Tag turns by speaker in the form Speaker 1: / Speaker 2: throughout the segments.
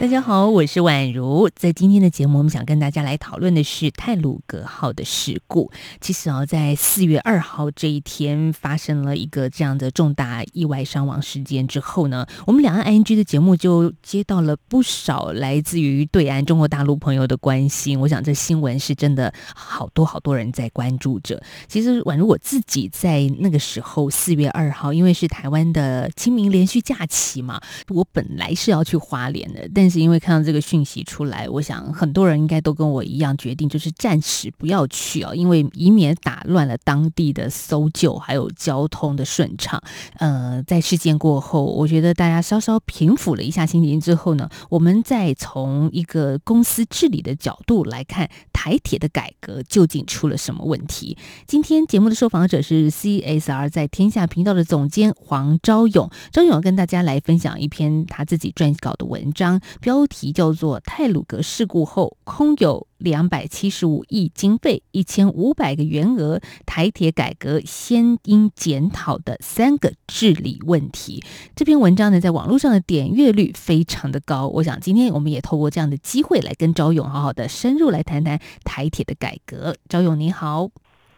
Speaker 1: 大家好，我是宛如。在今天的节目，我们想跟大家来讨论的是泰鲁格号的事故。其实啊，在四月二号这一天发生了一个这样的重大意外伤亡事件之后呢，我们两岸 ING 的节目就接到了不少来自于对岸中国大陆朋友的关心。我想这新闻是真的好多好多人在关注着。其实宛如我自己在那个时候四月二号，因为是台湾的清明连续假期嘛，我本来是要去花莲的，但是因为看到这个讯息出来，我想很多人应该都跟我一样决定，就是暂时不要去哦，因为以免打乱了当地的搜救还有交通的顺畅。呃，在事件过后，我觉得大家稍稍平复了一下心情之后呢，我们再从一个公司治理的角度来看台铁的改革究竟出了什么问题。今天节目的受访者是 CSR 在天下频道的总监黄昭勇，昭勇跟大家来分享一篇他自己撰稿的文章。标题叫做《泰鲁格事故后空有两百七十五亿经费、一千五百个员额，台铁改革先应检讨的三个治理问题》。这篇文章呢，在网络上的点阅率非常的高。我想今天我们也透过这样的机会来跟赵勇好好的深入来谈谈台铁的改革。赵勇你好。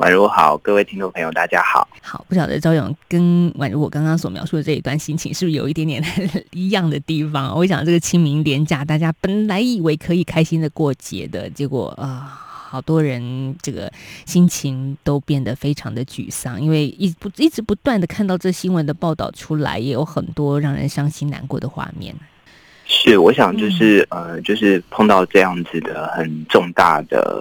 Speaker 2: 宛如好，各位听众朋友，大家好。
Speaker 1: 好，不晓得赵勇跟宛如我刚刚所描述的这一段心情，是不是有一点点一样的地方？我想这个清明连假，大家本来以为可以开心的过节的，结果啊，好多人这个心情都变得非常的沮丧，因为一不一直不断的看到这新闻的报道出来，也有很多让人伤心难过的画面。
Speaker 2: 是，我想就是呃，就是碰到这样子的很重大的。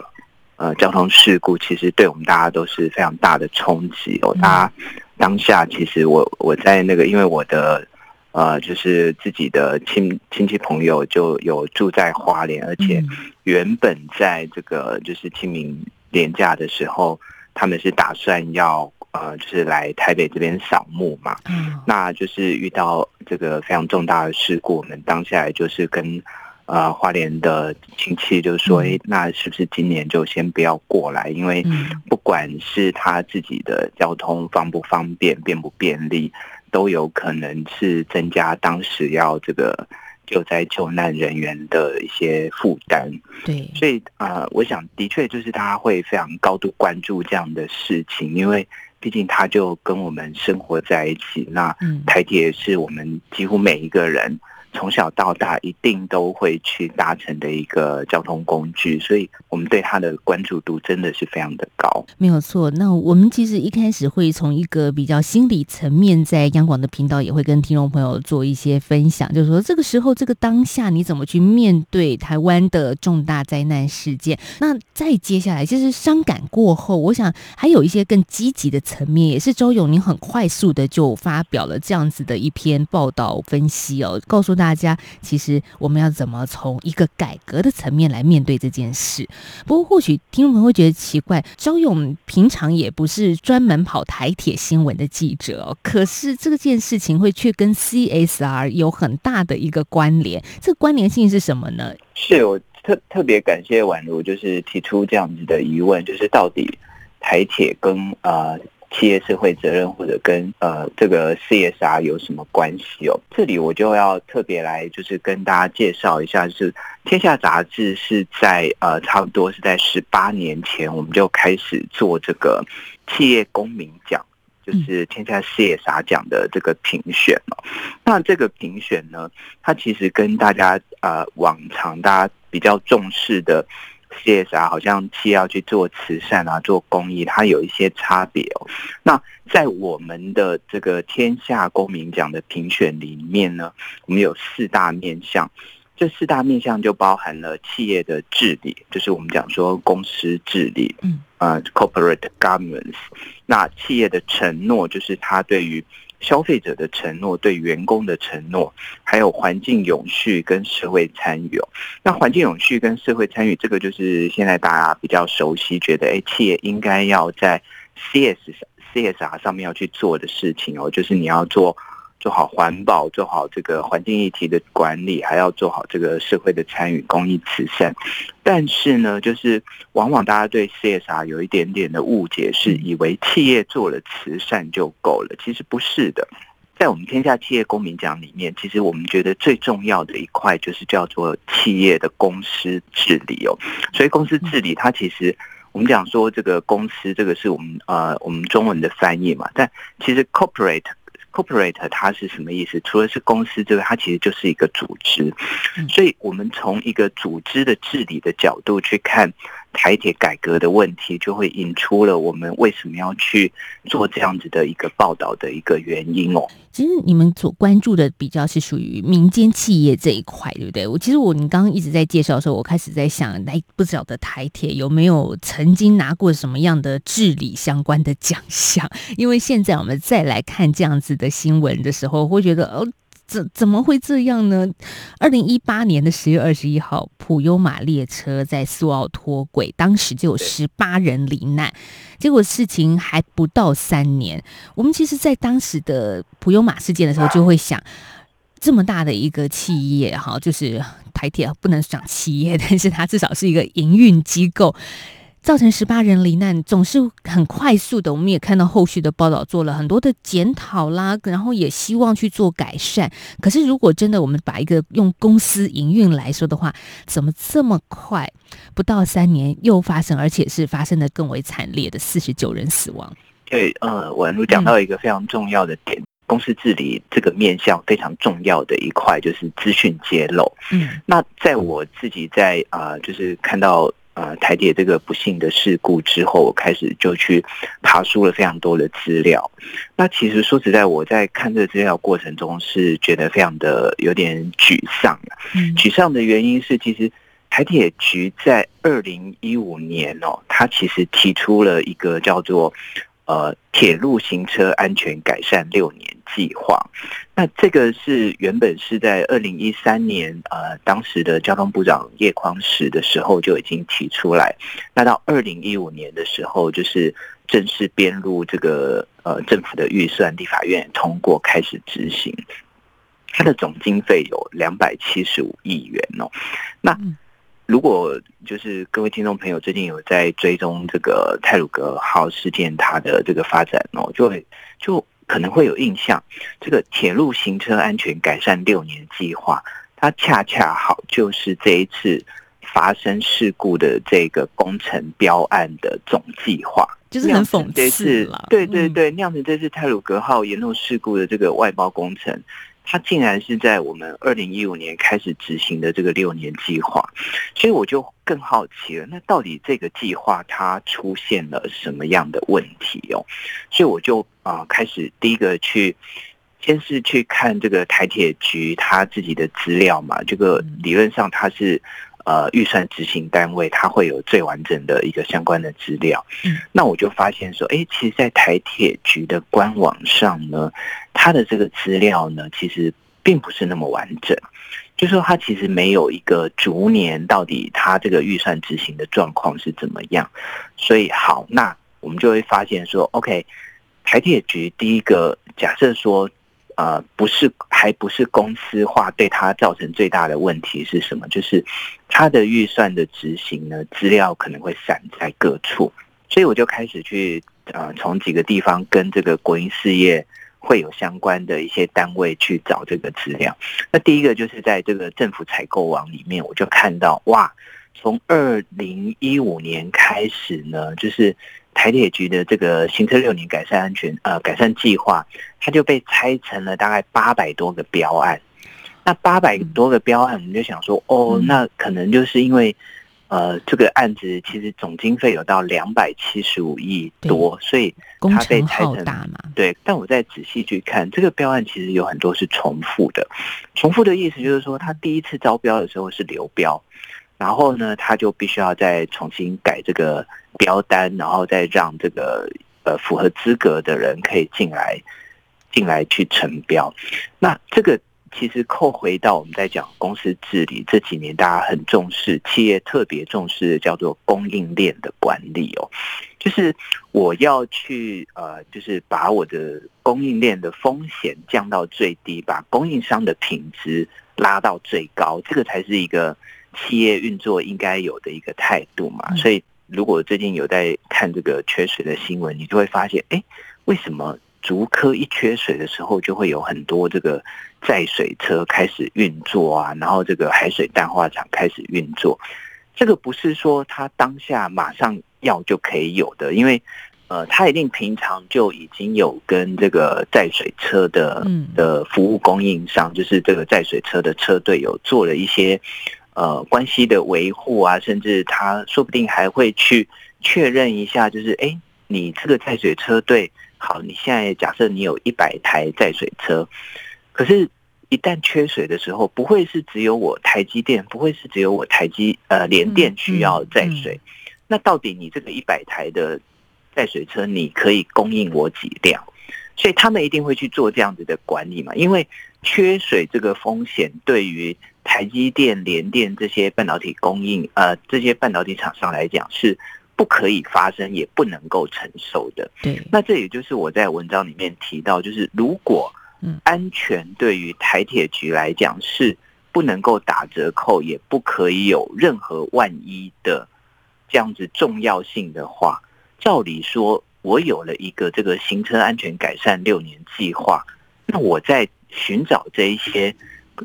Speaker 2: 呃，交通事故其实对我们大家都是非常大的冲击哦。大家当下其实我我在那个，因为我的呃，就是自己的亲亲戚朋友就有住在花莲，而且原本在这个就是清明年假的时候，他们是打算要呃，就是来台北这边扫墓嘛。嗯，那就是遇到这个非常重大的事故，我们当下就是跟。呃，花莲的亲戚就说：“哎，那是不是今年就先不要过来？因为不管是他自己的交通方不方便、便不便利，都有可能是增加当时要这个救灾救难人员的一些负担。
Speaker 1: 对，
Speaker 2: 所以啊，我想的确就是他会非常高度关注这样的事情，因为毕竟他就跟我们生活在一起。那台铁是我们几乎每一个人。”从小到大一定都会去搭乘的一个交通工具，所以我们对它的关注度真的是非常的高。
Speaker 1: 没有错，那我们其实一开始会从一个比较心理层面，在央广的频道也会跟听众朋友做一些分享，就是说这个时候这个当下你怎么去面对台湾的重大灾难事件？那再接下来就是伤感过后，我想还有一些更积极的层面，也是周勇您很快速的就发表了这样子的一篇报道分析哦，告诉。大家其实我们要怎么从一个改革的层面来面对这件事？不过或许听众朋友会觉得奇怪，周勇平常也不是专门跑台铁新闻的记者，可是这件事情会却跟 CSR 有很大的一个关联，这个关联性是什么呢？
Speaker 2: 是我特特别感谢宛如，就是提出这样子的疑问，就是到底台铁跟呃。企业社会责任或者跟呃这个 CSR 有什么关系哦？这里我就要特别来就是跟大家介绍一下，是天下杂志是在呃差不多是在十八年前我们就开始做这个企业公民奖，就是天下 CSR 奖的这个评选了。那这个评选呢，它其实跟大家呃往常大家比较重视的。CSR 好像企业要去做慈善啊，做公益，它有一些差别哦。那在我们的这个天下公民奖的评选里面呢，我们有四大面向，这四大面向就包含了企业的治理，就是我们讲说公司治理，嗯，呃，corporate governance。那企业的承诺，就是它对于消费者的承诺，对员工的承诺，还有环境永续跟社会参与哦。那环境永续跟社会参与，这个就是现在大家比较熟悉，觉得哎，企业应该要在 CS CSR 上面要去做的事情哦，就是你要做做好环保，做好这个环境议题的管理，还要做好这个社会的参与、公益、慈善。但是呢，就是往往大家对 CSR 有一点点的误解，是以为企业做了慈善就够了。其实不是的。在我们天下企业公民奖里面，其实我们觉得最重要的一块就是叫做企业的公司治理哦。所以公司治理，它其实我们讲说这个公司，这个是我们呃我们中文的翻译嘛。但其实 corporate corporate 它是什么意思？除了是公司之外，它其实就是一个组织。所以我们从一个组织的治理的角度去看。台铁改革的问题，就会引出了我们为什么要去做这样子的一个报道的一个原因哦。
Speaker 1: 其实你们所关注的比较是属于民间企业这一块，对不对？我其实我你刚刚一直在介绍的时候，我开始在想，哎，不晓得台铁有没有曾经拿过什么样的治理相关的奖项？因为现在我们再来看这样子的新闻的时候，会觉得哦。怎怎么会这样呢？二零一八年的十月二十一号，普悠玛列车在苏澳脱轨，当时就有十八人罹难。结果事情还不到三年，我们其实，在当时的普悠玛事件的时候，就会想，这么大的一个企业，哈，就是台铁不能讲企业，但是它至少是一个营运机构。造成十八人罹难，总是很快速的。我们也看到后续的报道，做了很多的检讨啦，然后也希望去做改善。可是，如果真的我们把一个用公司营运来说的话，怎么这么快不到三年又发生，而且是发生的更为惨烈的四十九人死亡？
Speaker 2: 对，呃，文如讲到一个非常重要的点，公司治理这个面向非常重要的一块就是资讯揭露。嗯，那在我自己在啊，就是看到。呃，台铁这个不幸的事故之后，我开始就去爬书了非常多的资料。那其实说实在，我在看这个资料过程中是觉得非常的有点沮丧沮丧的原因是，其实台铁局在二零一五年哦，它其实提出了一个叫做。呃，铁路行车安全改善六年计划，那这个是原本是在二零一三年，呃，当时的交通部长叶匡时的时候就已经提出来，那到二零一五年的时候，就是正式编入这个呃政府的预算，立法院通过开始执行，它的总经费有两百七十五亿元哦，那。如果就是各位听众朋友最近有在追踪这个泰鲁格号事件它的这个发展哦，就会就可能会有印象，这个铁路行车安全改善六年计划，它恰恰好就是这一次发生事故的这个工程标案的总计划，
Speaker 1: 就是很讽刺了。
Speaker 2: 对对对，酿成这次泰鲁格号严重事故的这个外包工程。它竟然是在我们二零一五年开始执行的这个六年计划，所以我就更好奇了，那到底这个计划它出现了什么样的问题哦？所以我就啊开始第一个去，先是去看这个台铁局他自己的资料嘛，这个理论上它是。呃，预算执行单位它会有最完整的一个相关的资料。嗯，那我就发现说，哎，其实，在台铁局的官网上呢，它的这个资料呢，其实并不是那么完整。就说它其实没有一个逐年到底它这个预算执行的状况是怎么样。所以，好，那我们就会发现说，OK，台铁局第一个假设说。呃，不是，还不是公司化对它造成最大的问题是什么？就是它的预算的执行呢，资料可能会散在各处，所以我就开始去呃，从几个地方跟这个国营事业会有相关的一些单位去找这个资料。那第一个就是在这个政府采购网里面，我就看到哇，从二零一五年开始呢，就是。台铁局的这个行车六年改善安全呃改善计划，它就被拆成了大概八百多个标案。那八百多个标案，我们就想说，哦，那可能就是因为呃这个案子其实总经费有到两百七十五亿多，所以它被拆成对。但我再仔细去看，这个标案其实有很多是重复的。重复的意思就是说，他第一次招标的时候是流标。然后呢，他就必须要再重新改这个标单，然后再让这个呃符合资格的人可以进来进来去承标。那这个其实扣回到我们在讲公司治理这几年，大家很重视，企业特别重视的叫做供应链的管理哦。就是我要去呃，就是把我的供应链的风险降到最低，把供应商的品质拉到最高，这个才是一个企业运作应该有的一个态度嘛。所以，如果最近有在看这个缺水的新闻，你就会发现，哎，为什么竹科一缺水的时候，就会有很多这个载水车开始运作啊，然后这个海水淡化厂开始运作。这个不是说他当下马上要就可以有的，因为呃，他一定平常就已经有跟这个载水车的的服务供应商，就是这个载水车的车队有做了一些呃关系的维护啊，甚至他说不定还会去确认一下，就是哎，你这个载水车队好，你现在假设你有一百台载水车，可是。一旦缺水的时候，不会是只有我台积电，不会是只有我台积呃联电需要载水。那到底你这个一百台的载水车，你可以供应我几辆？所以他们一定会去做这样子的管理嘛？因为缺水这个风险对于台积电、联电这些半导体供应呃这些半导体厂商来讲是不可以发生，也不能够承受的。
Speaker 1: 对，
Speaker 2: 那这也就是我在文章里面提到，就是如果。安全对于台铁局来讲是不能够打折扣，也不可以有任何万一的这样子重要性的话，照理说，我有了一个这个行车安全改善六年计划，那我在寻找这一些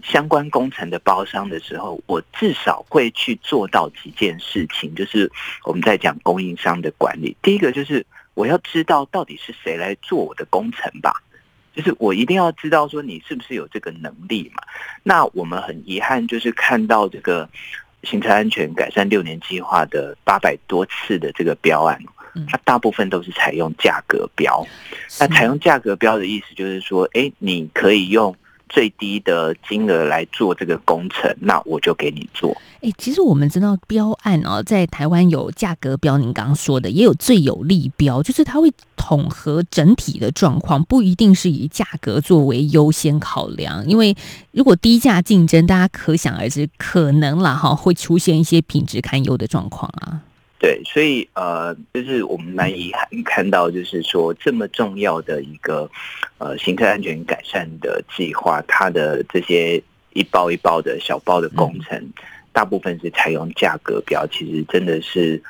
Speaker 2: 相关工程的包商的时候，我至少会去做到几件事情，就是我们在讲供应商的管理。第一个就是我要知道到底是谁来做我的工程吧。就是我一定要知道说你是不是有这个能力嘛？那我们很遗憾，就是看到这个行车安全改善六年计划的八百多次的这个标案，它大部分都是采用价格标。那采用价格标的意思就是说，哎，你可以用。最低的金额来做这个工程，那我就给你做。
Speaker 1: 哎，其实我们知道标案哦，在台湾有价格标，您刚刚说的也有最有利标，就是它会统合整体的状况，不一定是以价格作为优先考量。因为如果低价竞争，大家可想而知，可能啦哈会出现一些品质堪忧的状况啊。
Speaker 2: 对，所以呃，就是我们蛮遗憾看到，就是说这么重要的一个呃行车安全改善的计划，它的这些一包一包的小包的工程，大部分是采用价格表，其实真的是。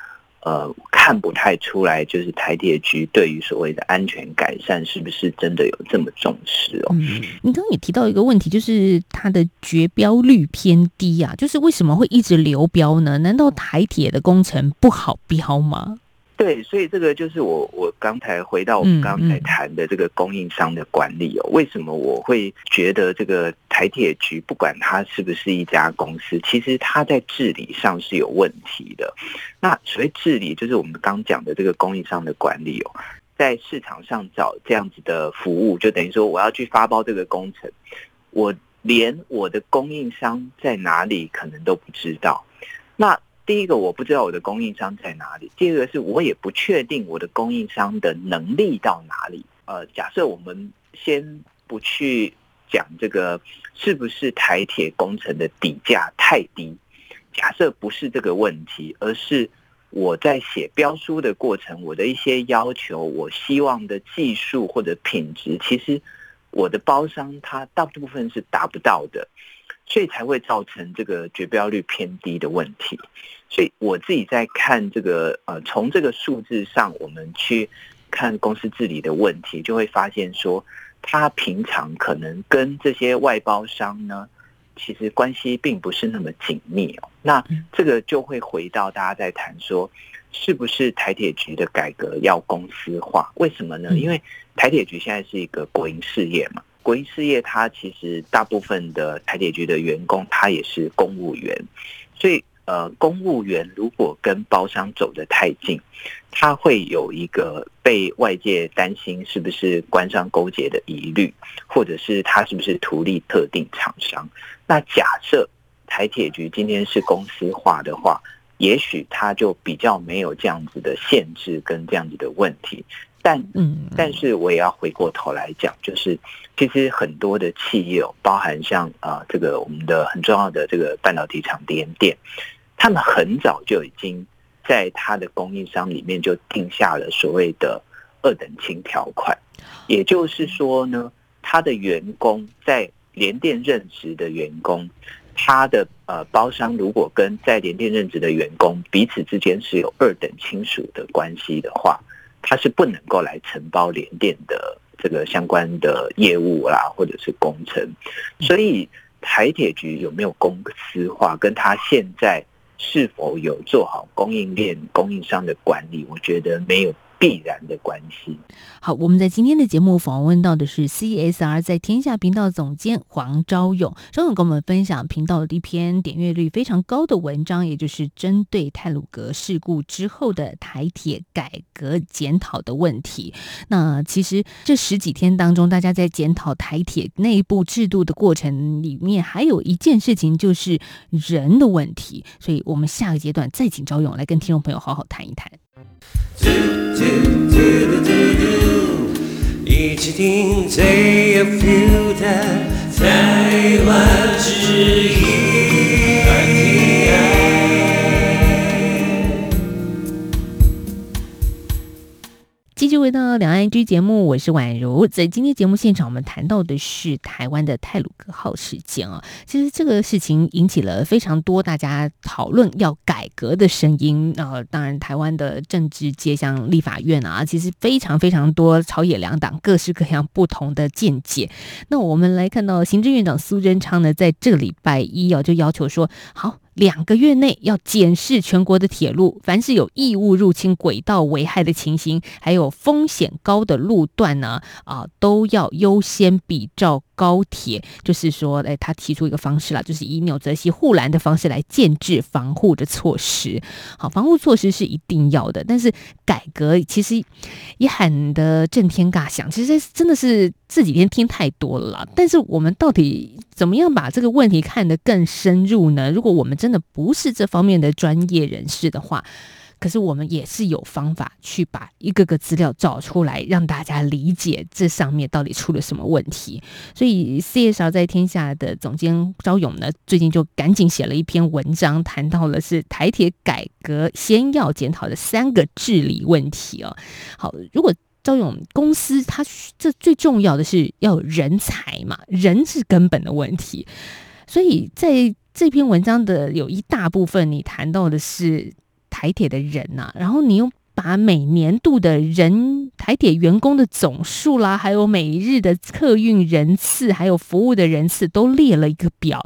Speaker 2: 呃，看不太出来，就是台铁局对于所谓的安全改善，是不是真的有这么重视哦？
Speaker 1: 嗯，你刚刚也提到一个问题，就是它的绝标率偏低啊，就是为什么会一直流标呢？难道台铁的工程不好标吗？
Speaker 2: 对，所以这个就是我我刚才回到我们刚才谈的这个供应商的管理哦，为什么我会觉得这个台铁局不管它是不是一家公司，其实它在治理上是有问题的。那所谓治理，就是我们刚讲的这个供应商的管理哦，在市场上找这样子的服务，就等于说我要去发包这个工程，我连我的供应商在哪里可能都不知道，那。第一个我不知道我的供应商在哪里，第二个是我也不确定我的供应商的能力到哪里。呃，假设我们先不去讲这个是不是台铁工程的底价太低，假设不是这个问题，而是我在写标书的过程，我的一些要求，我希望的技术或者品质，其实我的包商他大部分是达不到的。所以才会造成这个绝标率偏低的问题。所以我自己在看这个呃，从这个数字上，我们去看公司治理的问题，就会发现说，他平常可能跟这些外包商呢，其实关系并不是那么紧密哦。那这个就会回到大家在谈说，是不是台铁局的改革要公司化？为什么呢？因为台铁局现在是一个国营事业嘛。国营事业，它其实大部分的台铁局的员工，他也是公务员，所以呃，公务员如果跟包商走得太近，他会有一个被外界担心是不是官商勾结的疑虑，或者是他是不是图利特定厂商。那假设台铁局今天是公司化的话，也许他就比较没有这样子的限制跟这样子的问题。但嗯，但是我也要回过头来讲，就是其实很多的企业，包含像啊这个我们的很重要的这个半导体厂联电，他们很早就已经在他的供应商里面就定下了所谓的二等亲条款，也就是说呢，他的员工在联电任职的员工，他的呃包商如果跟在联电任职的员工彼此之间是有二等亲属的关系的话，他是不能够来承包联电的这个相关的业务啦，或者是工程。所以台铁局有没有公司化，跟他现在是否有做好供应链供应商的管理，我觉得没有。必然的关系。
Speaker 1: 好，我们在今天的节目访问到的是 CSR 在天下频道总监黄昭勇，昭勇跟我们分享频道的一篇点阅率非常高的文章，也就是针对泰鲁格事故之后的台铁改革检讨的问题。那其实这十几天当中，大家在检讨台铁内部制度的过程里面，还有一件事情就是人的问题。所以我们下个阶段再请昭勇来跟听众朋友好好谈一谈。一起听最有 feel 的台湾之音。回到两岸居节目，我是宛如。在今天节目现场，我们谈到的是台湾的泰鲁格号事件啊。其实这个事情引起了非常多大家讨论要改革的声音啊。当然，台湾的政治界像立法院啊，其实非常非常多朝野两党各式各样不同的见解。那我们来看到行政院长苏贞昌呢，在这个礼拜一啊，就要求说好。两个月内要检视全国的铁路，凡是有异物入侵轨道危害的情形，还有风险高的路段呢，啊，都要优先比照。高铁就是说，哎，他提出一个方式啦，就是以纽泽西护栏的方式来建制防护的措施。好，防护措施是一定要的，但是改革其实也喊得震天尬响。其实真的是这几天听太多了啦。但是我们到底怎么样把这个问题看得更深入呢？如果我们真的不是这方面的专业人士的话。可是我们也是有方法去把一个个资料找出来，让大家理解这上面到底出了什么问题。所以 CSR 在天下的总监招勇呢，最近就赶紧写了一篇文章，谈到了是台铁改革先要检讨的三个治理问题哦。好，如果招勇公司它这最重要的是要人才嘛，人是根本的问题。所以在这篇文章的有一大部分，你谈到的是。台铁的人呐，然后你又把每年度的人台铁员工的总数啦，还有每日的客运人次，还有服务的人次都列了一个表。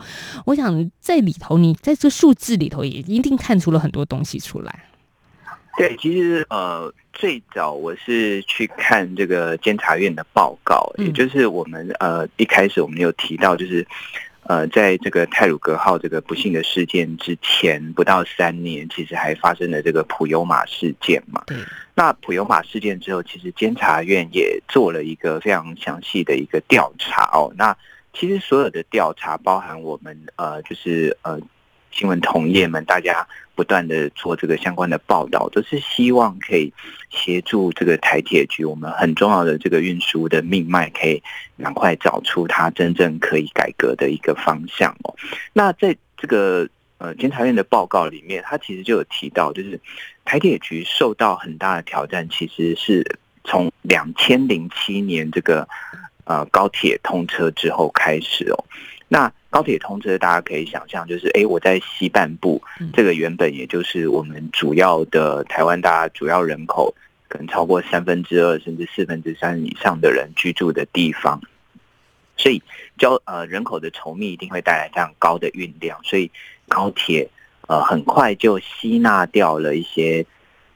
Speaker 1: 我想在里头，你在这数字里头也一定看出了很多东西出来。
Speaker 2: 对，其实呃，最早我是去看这个监察院的报告，也就是我们呃一开始我们有提到就是。呃，在这个泰鲁格号这个不幸的事件之前不到三年，其实还发生了这个普悠马事件嘛。那普悠马事件之后，其实监察院也做了一个非常详细的一个调查哦。那其实所有的调查，包含我们呃，就是呃。新闻同业们，大家不断的做这个相关的报道，都是希望可以协助这个台铁局，我们很重要的这个运输的命脉，可以赶快找出它真正可以改革的一个方向哦。那在这个呃监察院的报告里面，他其实就有提到，就是台铁局受到很大的挑战，其实是从两千零七年这个呃高铁通车之后开始哦。那高铁通车，大家可以想象，就是哎，我在西半部，这个原本也就是我们主要的台湾，大家主要人口可能超过三分之二甚至四分之三以上的人居住的地方，所以交呃人口的稠密一定会带来非常高的运量，所以高铁呃很快就吸纳掉了一些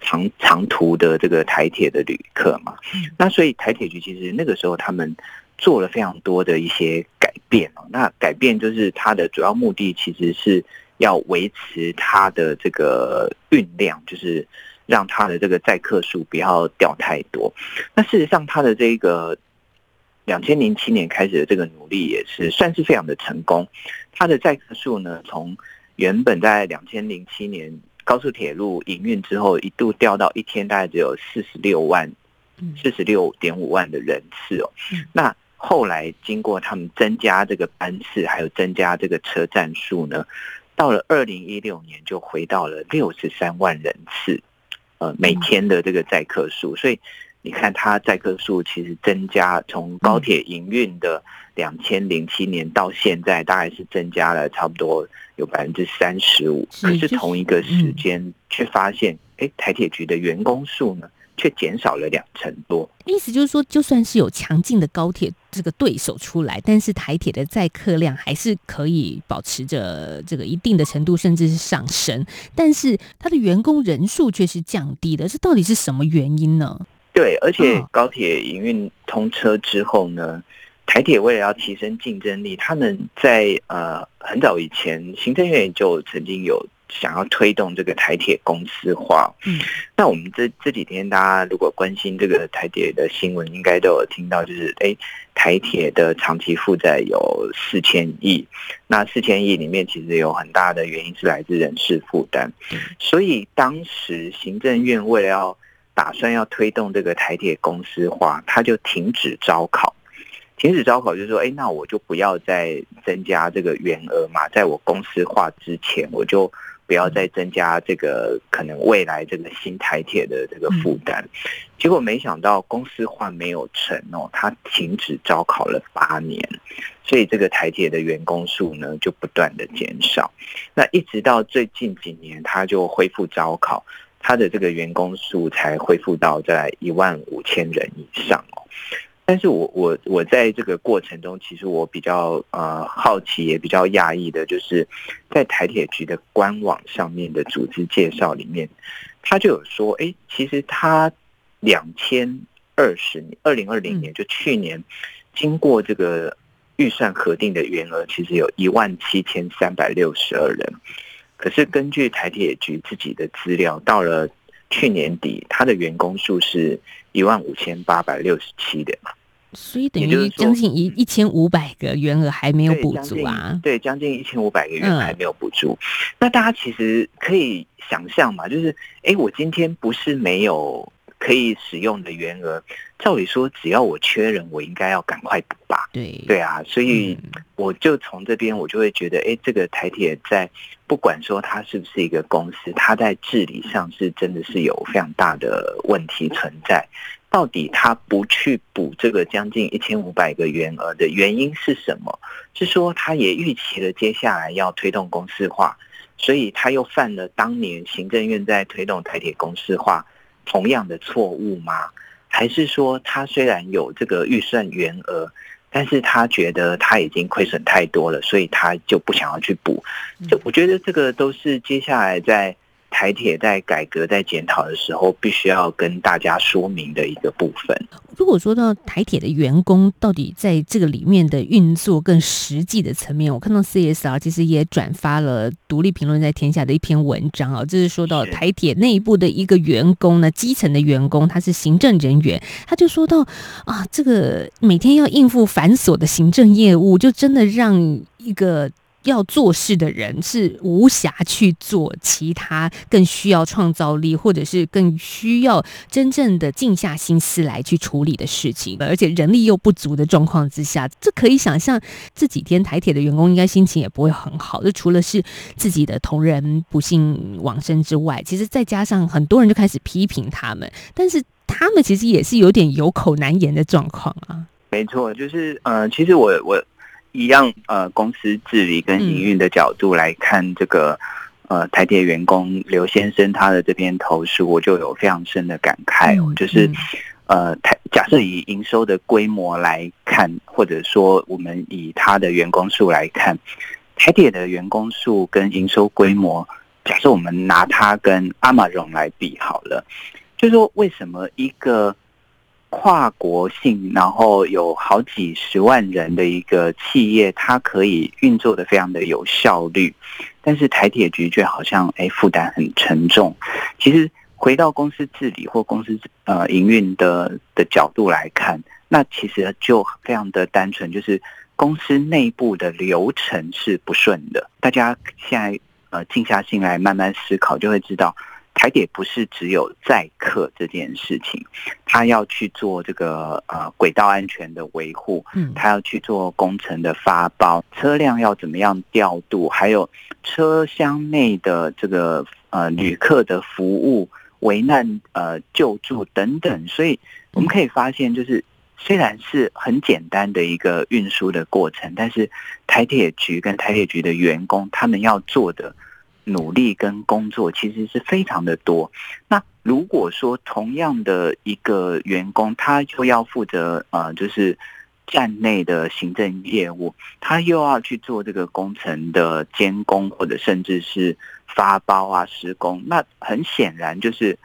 Speaker 2: 长长途的这个台铁的旅客嘛，那所以台铁局其实那个时候他们。做了非常多的一些改变哦，那改变就是它的主要目的其实是要维持它的这个运量，就是让它的这个载客数不要掉太多。那事实上，它的这个两千零七年开始的这个努力也是算是非常的成功。它的载客数呢，从原本在两千零七年高速铁路营运之后，一度掉到一天大概只有四十六万，四十六点五万的人次哦。那后来经过他们增加这个班次，还有增加这个车站数呢，到了二零一六年就回到了六十三万人次，呃，每天的这个载客数，所以你看它载客数其实增加，从高铁营运的两千零七年到现在，大概是增加了差不多有百分之三十五，可是同一个时间却发现，哎，台铁局的员工数呢？却减少了两成多，
Speaker 1: 意思就是说，就算是有强劲的高铁这个对手出来，但是台铁的载客量还是可以保持着这个一定的程度，甚至是上升。但是它的员工人数却是降低的，这到底是什么原因呢？
Speaker 2: 对，而且高铁营运通车之后呢，台铁为了要提升竞争力，他们在呃很早以前，行政院就曾经有。想要推动这个台铁公司化，嗯，那我们这这几天大家如果关心这个台铁的新闻，应该都有听到，就是哎，台铁的长期负债有四千亿，那四千亿里面其实有很大的原因是来自人事负担，所以当时行政院为了要打算要推动这个台铁公司化，他就停止招考，停止招考就是说，哎，那我就不要再增加这个员额嘛，在我公司化之前，我就。不要再增加这个可能未来这个新台铁的这个负担，结果没想到公司化没有成哦，他停止招考了八年，所以这个台铁的员工数呢就不断的减少，那一直到最近几年，他就恢复招考，他的这个员工数才恢复到在一万五千人以上哦。但是我我我在这个过程中，其实我比较呃好奇，也比较讶异的，就是在台铁局的官网上面的组织介绍里面，他就有说，哎，其实他两千二十年，二零二零年就去年，经过这个预算核定的员额，其实有一万七千三百六十二人，可是根据台铁局自己的资料，到了。去年底，他的员工数是一万五千八百六十七的嘛，
Speaker 1: 所以等于将近一一千五百个员额还没有补足啊。
Speaker 2: 对，将近一千五百个员还没有补足。那大家其实可以想象嘛，就是，哎，我今天不是没有。可以使用的员额，照理说，只要我缺人，我应该要赶快补吧。
Speaker 1: 对
Speaker 2: 对啊，所以我就从这边，我就会觉得，哎，这个台铁在不管说它是不是一个公司，它在治理上是真的是有非常大的问题存在。到底他不去补这个将近一千五百个员额的原因是什么？是说他也预期了接下来要推动公司化，所以他又犯了当年行政院在推动台铁公司化。同样的错误吗？还是说他虽然有这个预算员额，但是他觉得他已经亏损太多了，所以他就不想要去补？这我觉得这个都是接下来在。台铁在改革、在检讨的时候，必须要跟大家说明的一个部分。
Speaker 1: 如果说到台铁的员工到底在这个里面的运作更实际的层面，我看到 CSR 其实也转发了《独立评论》在天下的一篇文章啊，就是说到台铁内部的一个员工呢，基层的员工他是行政人员，他就说到啊，这个每天要应付繁琐的行政业务，就真的让一个。要做事的人是无暇去做其他更需要创造力，或者是更需要真正的静下心思来去处理的事情，而且人力又不足的状况之下，这可以想象这几天台铁的员工应该心情也不会很好。这除了是自己的同仁不幸往生之外，其实再加上很多人就开始批评他们，但是他们其实也是有点有口难言的状况啊。
Speaker 2: 没错，就是呃，其实我我。一样，呃，公司治理跟营运的角度来看，这个呃台铁员工刘先生他的这篇投诉，我就有非常深的感慨哦。就是呃台假设以营收的规模来看，或者说我们以他的员工数来看，台铁的员工数跟营收规模，假设我们拿它跟阿玛荣来比好了，就说为什么一个。跨国性，然后有好几十万人的一个企业，它可以运作的非常的有效率，但是台铁局却好像哎负担很沉重。其实回到公司治理或公司呃营运的的角度来看，那其实就非常的单纯，就是公司内部的流程是不顺的。大家现在呃静下心来慢慢思考，就会知道。台铁不是只有载客这件事情，它要去做这个呃轨道安全的维护，
Speaker 1: 嗯，
Speaker 2: 他要去做工程的发包，车辆要怎么样调度，还有车厢内的这个呃旅客的服务、危难呃救助等等，所以我们可以发现，就是虽然是很简单的一个运输的过程，但是台铁局跟台铁局的员工他们要做的。努力跟工作其实是非常的多。那如果说同样的一个员工，他就要负责呃，就是站内的行政业务，他又要去做这个工程的监工，或者甚至是发包啊、施工，那很显然就是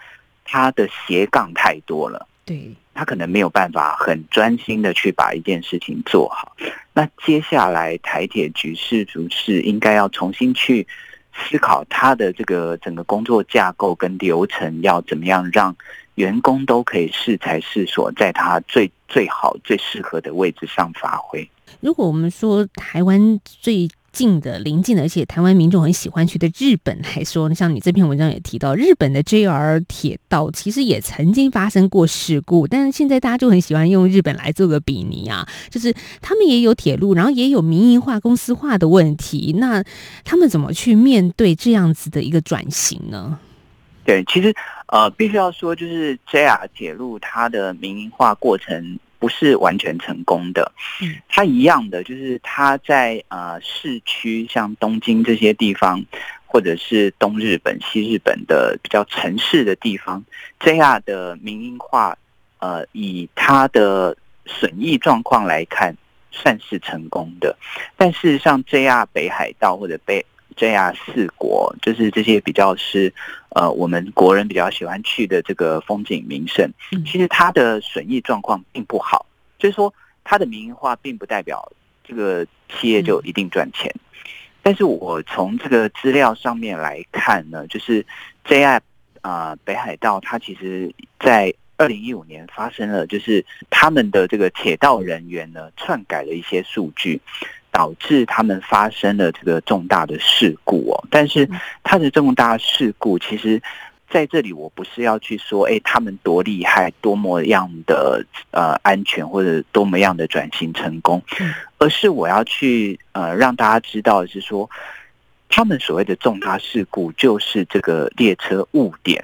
Speaker 2: 他的斜杠太多了。
Speaker 1: 对，
Speaker 2: 他可能没有办法很专心的去把一件事情做好。那接下来台铁局是不是应该要重新去？思考他的这个整个工作架构跟流程要怎么样让员工都可以适才适所，在他最最好最适合的位置上发挥。
Speaker 1: 如果我们说台湾最近的邻近的，而且台湾民众很喜欢去的日本来说，像你这篇文章也提到，日本的 JR 铁道其实也曾经发生过事故，但是现在大家就很喜欢用日本来做个比拟啊，就是他们也有铁路，然后也有民营化、公司化的问题，那他们怎么去面对这样子的一个转型呢？
Speaker 2: 对，其实呃，必须要说，就是 JR 铁路它的民营化过程。不是完全成功的，它一样的，就是它在呃市区，像东京这些地方，或者是东日本、西日本的比较城市的地方，JR 的民营化，呃，以它的损益状况来看，算是成功的。但事实上 JR 北海道或者北 JR 四国，就是这些比较是呃我们国人比较喜欢去的这个风景名胜，其实它的损益状况并不好。就是说，它的民营化并不代表这个企业就一定赚钱。但是我从这个资料上面来看呢，就是 JR 啊北海道，它其实在二零一五年发生了，就是他们的这个铁道人员呢篡改了一些数据。导致他们发生了这个重大的事故哦，但是它的重大事故，其实在这里我不是要去说，哎，他们多厉害，多么样的呃安全，或者多么样的转型成功，而是我要去呃让大家知道的是说，他们所谓的重大事故，就是这个列车误点，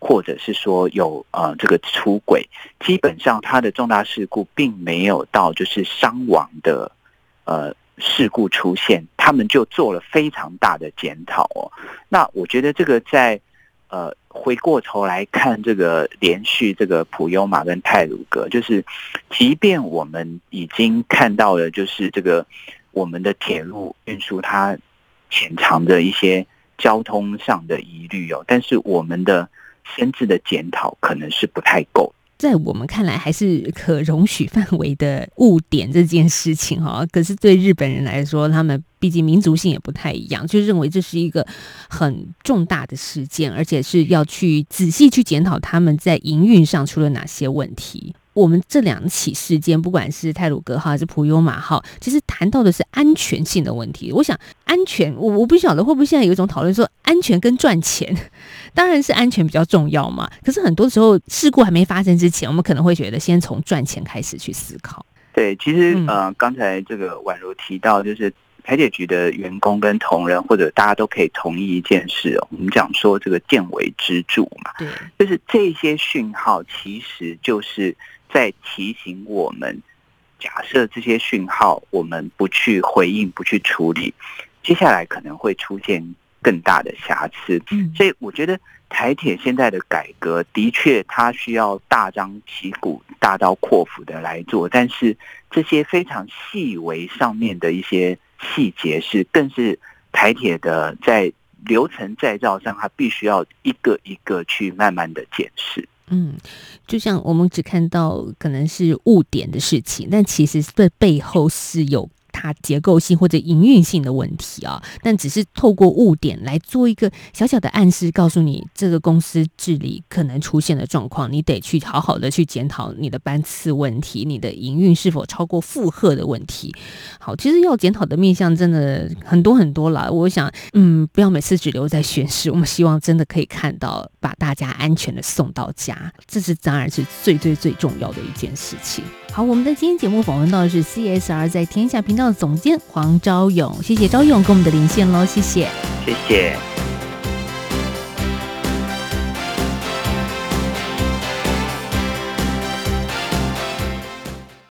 Speaker 2: 或者是说有呃这个出轨，基本上它的重大事故并没有到就是伤亡的呃。事故出现，他们就做了非常大的检讨哦。那我觉得这个在呃回过头来看，这个连续这个普悠玛跟泰鲁格，就是即便我们已经看到了，就是这个我们的铁路运输它潜藏着一些交通上的疑虑哦，但是我们的深置的检讨可能是不太够。
Speaker 1: 在我们看来还是可容许范围的误点这件事情哈，可是对日本人来说，他们毕竟民族性也不太一样，就认为这是一个很重大的事件，而且是要去仔细去检讨他们在营运上出了哪些问题。我们这两起事件，不管是泰鲁格号还是普悠马号，其实谈到的是安全性的问题。我想，安全，我我不晓得会不会现在有一种讨论说，安全跟赚钱，当然是安全比较重要嘛。可是很多时候，事故还没发生之前，我们可能会觉得先从赚钱开始去思考。
Speaker 2: 对，其实呃，刚才这个宛如提到，就是台铁局的员工跟同仁，或者大家都可以同意一件事哦，我们讲说这个见微知著嘛，
Speaker 1: 对，
Speaker 2: 就是这些讯号其实就是。在提醒我们，假设这些讯号我们不去回应、不去处理，接下来可能会出现更大的瑕疵。所以，我觉得台铁现在的改革的确，它需要大张旗鼓、大刀阔斧的来做，但是这些非常细微上面的一些细节，是更是台铁的在流程再造上，它必须要一个一个去慢慢的检视。
Speaker 1: 嗯，就像我们只看到可能是误点的事情，但其实这背后是有大结构性或者营运性的问题啊，但只是透过误点来做一个小小的暗示，告诉你这个公司治理可能出现的状况，你得去好好的去检讨你的班次问题，你的营运是否超过负荷的问题。好，其实要检讨的面向真的很多很多了。我想，嗯，不要每次只留在宣誓，我们希望真的可以看到把大家安全的送到家，这是当然是最最最重要的一件事情。好，我们的今天节目访问到的是 CSR 在天下频道的总监黄昭勇，谢谢昭勇跟我们的连线喽，谢谢，
Speaker 2: 谢谢。